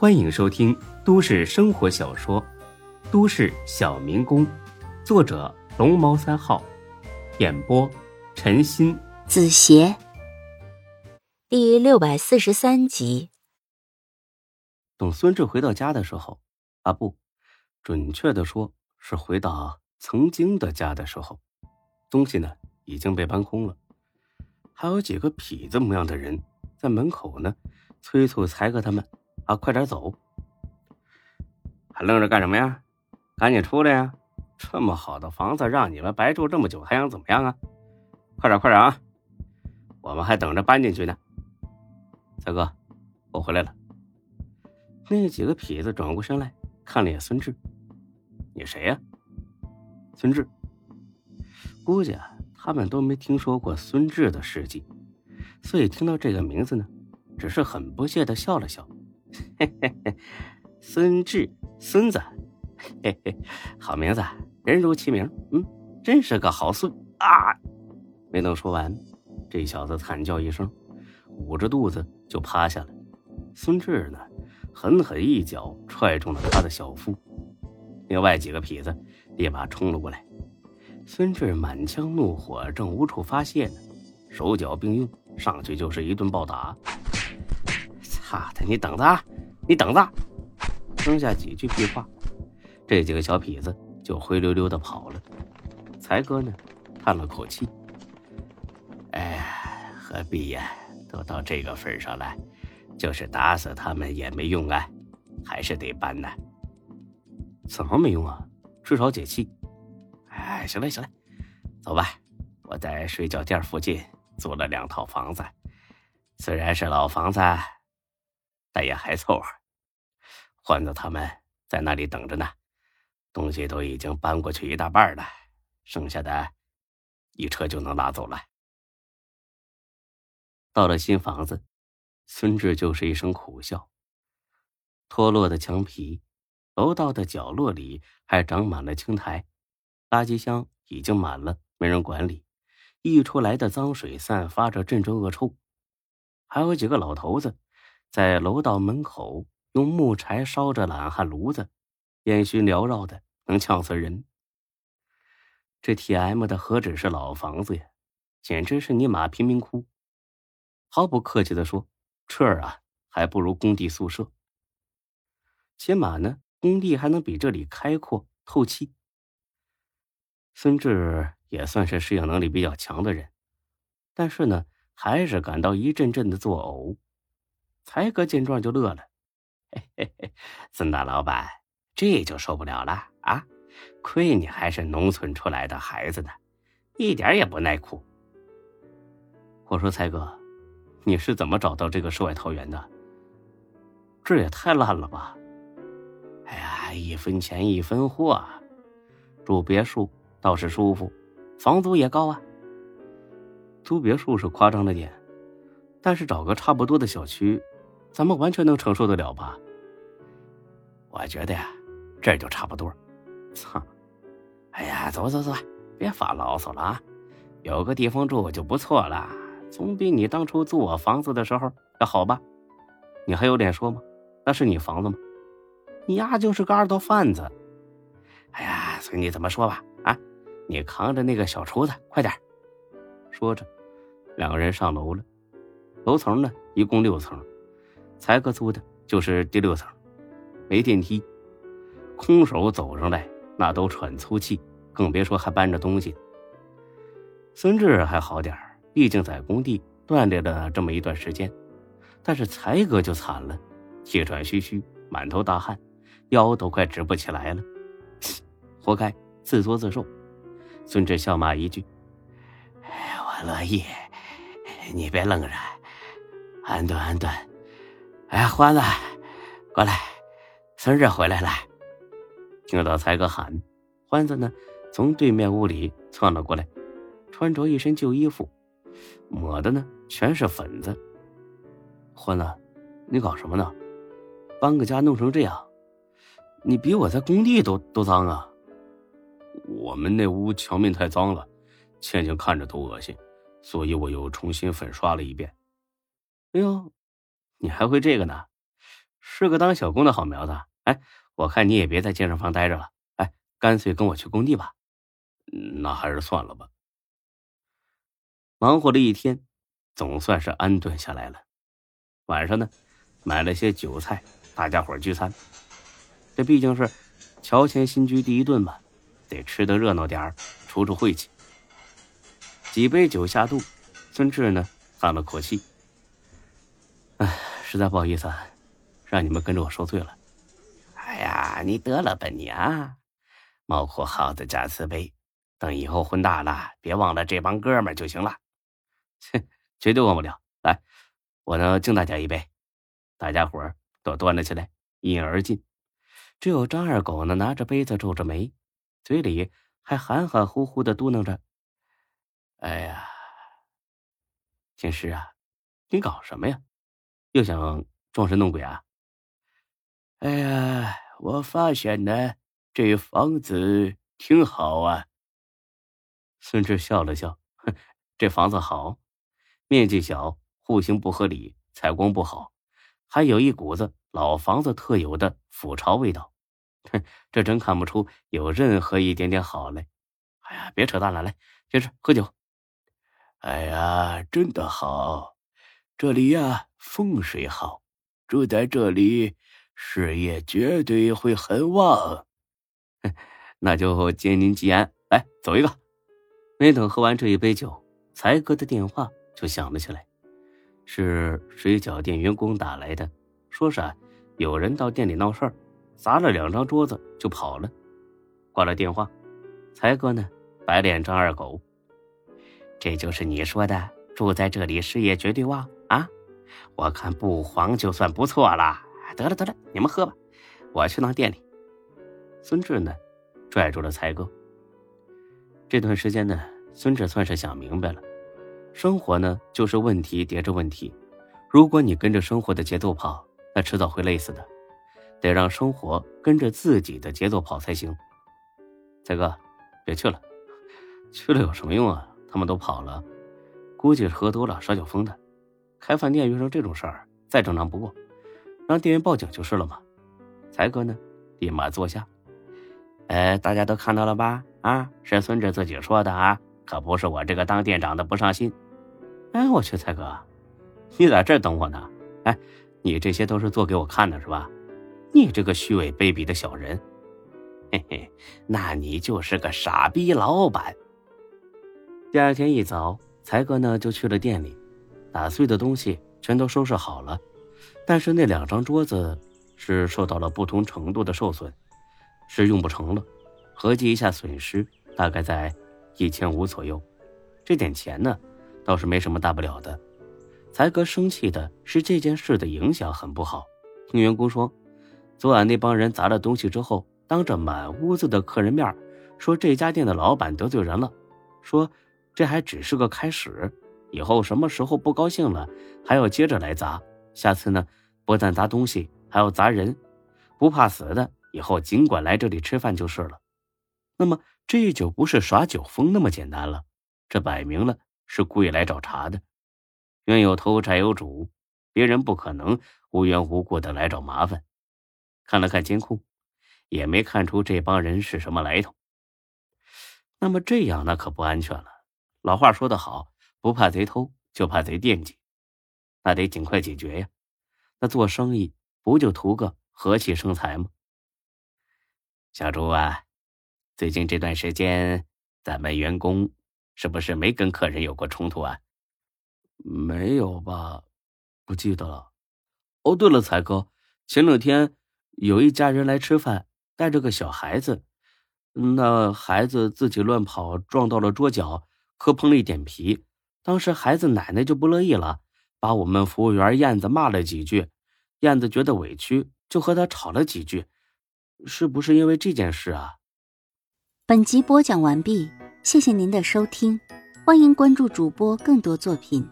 欢迎收听都市生活小说《都市小民工》，作者龙猫三号，演播陈鑫、子邪，第六百四十三集。等孙志回到家的时候，啊不，准确的说是回到曾经的家的时候，东西呢已经被搬空了，还有几个痞子模样的人在门口呢，催促才哥他们。啊，快点走！还愣着干什么呀？赶紧出来呀！这么好的房子让你们白住这么久，还想怎么样啊？快点，快点啊！我们还等着搬进去呢。三哥，我回来了。那几个痞子转过身来看了眼孙志：“你谁呀？”孙志。估计啊，他们都没听说过孙志的事迹，所以听到这个名字呢，只是很不屑的笑了笑。嘿嘿嘿，孙志，孙子，嘿嘿，好名字，人如其名，嗯，真是个好孙啊！没等说完，这小子惨叫一声，捂着肚子就趴下了。孙志呢，狠狠一脚踹中了他的小腹。另外几个痞子立马冲了过来，孙志满腔怒火正无处发泄呢，手脚并用，上去就是一顿暴打。怕的，你等着啊！你等着！扔下几句屁话，这几个小痞子就灰溜溜的跑了。才哥呢，叹了口气：“哎，何必呀？都到这个份上了，就是打死他们也没用啊，还是得搬呢。怎么没用啊？至少解气。哎，行了行了，走吧。我在睡觉店附近租了两套房子，虽然是老房子，但也还凑合。”欢子他们在那里等着呢，东西都已经搬过去一大半了，剩下的，一车就能拉走了。到了新房子，孙志就是一声苦笑。脱落的墙皮，楼道的角落里还长满了青苔，垃圾箱已经满了，没人管理，溢出来的脏水散发着阵阵恶臭，还有几个老头子在楼道门口。用木柴烧着懒汉炉子，烟熏缭绕的，能呛死人。这 T.M 的何止是老房子呀，简直是尼玛贫民窟。毫不客气的说，这儿啊还不如工地宿舍。起码呢，工地还能比这里开阔透气。孙志也算是适应能力比较强的人，但是呢，还是感到一阵阵的作呕。才哥见状就乐了。嘿嘿嘿，孙大老板，这就受不了了啊！亏你还是农村出来的孩子呢，一点也不耐苦。我说才哥，你是怎么找到这个世外桃源的？这也太烂了吧！哎呀，一分钱一分货，住别墅倒是舒服，房租也高啊。租别墅是夸张了点，但是找个差不多的小区。咱们完全能承受得了吧？我觉得呀，这就差不多。操！哎呀，走走走，别发牢骚了啊！有个地方住就不错了，总比你当初租我房子的时候要好吧？你还有脸说吗？那是你房子吗？你丫就是个二道贩子！哎呀，随你怎么说吧。啊，你扛着那个小厨子，快点。说着，两个人上楼了。楼层呢，一共六层。才哥租的就是第六层，没电梯，空手走上来那都喘粗气，更别说还搬着东西。孙志还好点毕竟在工地锻炼了这么一段时间，但是才哥就惨了，气喘吁吁，满头大汗，腰都快直不起来了，活该自作自受。孙志笑骂一句：“哎，我乐意，你别愣着，安顿安顿。”哎，欢子，过来，孙志回来了。听到才哥喊，欢子呢从对面屋里窜了过来，穿着一身旧衣服，抹的呢全是粉子。欢子，你搞什么呢？搬个家弄成这样，你比我在工地都都脏啊！我们那屋墙面太脏了，倩倩看着都恶心，所以我又重新粉刷了一遍。哎呦！你还会这个呢？是个当小工的好苗子。哎，我看你也别在健身房待着了，哎，干脆跟我去工地吧。那还是算了吧。忙活了一天，总算是安顿下来了。晚上呢，买了些酒菜，大家伙聚餐。这毕竟是乔迁新居第一顿嘛，得吃得热闹点儿，出出晦气。几杯酒下肚，孙志呢叹了口气：“，实在不好意思，啊，让你们跟着我受罪了。”“哎呀，你得了吧你啊！猫哭耗子假慈悲，等以后混大了，别忘了这帮哥们就行了。”“切，绝对忘不了。来，我呢敬大家一杯。”大家伙都端了起来，一饮而尽。只有张二狗呢拿着杯子皱着眉，嘴里还含含糊糊的嘟囔着。哎呀，天师啊，你搞什么呀？又想装神弄鬼啊？哎呀，我发现呢，这房子挺好啊。孙志笑了笑，哼，这房子好，面积小，户型不合理，采光不好，还有一股子老房子特有的腐潮味道。哼，这真看不出有任何一点点好来。哎呀，别扯淡了，来，接着喝酒。哎呀，真的好，这里呀风水好，住在这里事业绝对会很旺。那就接您吉安，来走一个。没等喝完这一杯酒，才哥的电话就响了起来，是水饺店员工打来的，说是有人到店里闹事儿，砸了两张桌子就跑了。挂了电话，才哥呢白脸张二狗。这就是你说的住在这里事业绝对旺！我看不黄就算不错了。得了得了，你们喝吧，我去趟店里。孙志呢，拽住了才哥。这段时间呢，孙志算是想明白了，生活呢就是问题叠着问题，如果你跟着生活的节奏跑，那迟早会累死的。得让生活跟着自己的节奏跑才行。才哥，别去了，去了有什么用啊？他们都跑了，估计是喝多了耍酒疯的。开饭店遇上这种事儿，再正常不过，让店员报警就是了嘛。才哥呢，立马坐下。哎，大家都看到了吧？啊，是孙志自己说的啊，可不是我这个当店长的不上心。哎，我去，才哥，你在这等我呢？哎，你这些都是做给我看的是吧？你这个虚伪卑鄙的小人！嘿嘿，那你就是个傻逼老板。第二天一早，才哥呢就去了店里，打碎的东西全都收拾好了，但是那两张桌子是受到了不同程度的受损，是用不成了。合计一下损失，大概在一千五左右。这点钱呢，倒是没什么大不了的。才哥生气的是这件事的影响很不好。听员工说，昨晚那帮人砸了东西之后，当着满屋子的客人面说这家店的老板得罪人了，说。这还只是个开始，以后什么时候不高兴了，还要接着来砸。下次呢，不但砸东西，还要砸人。不怕死的，以后尽管来这里吃饭就是了。那么这就不是耍酒疯那么简单了，这摆明了是故意来找茬的。冤有头债有主，别人不可能无缘无故的来找麻烦。看了看监控，也没看出这帮人是什么来头。那么这样那可不安全了。老话说得好，不怕贼偷，就怕贼惦记。那得尽快解决呀。那做生意不就图个和气生财吗？小朱啊，最近这段时间，咱们员工是不是没跟客人有过冲突啊？没有吧？不记得了。哦，对了，才哥，前两天有一家人来吃饭，带着个小孩子，那孩子自己乱跑，撞到了桌角。磕碰了一点皮，当时孩子奶奶就不乐意了，把我们服务员燕子骂了几句。燕子觉得委屈，就和他吵了几句。是不是因为这件事啊？本集播讲完毕，谢谢您的收听，欢迎关注主播更多作品。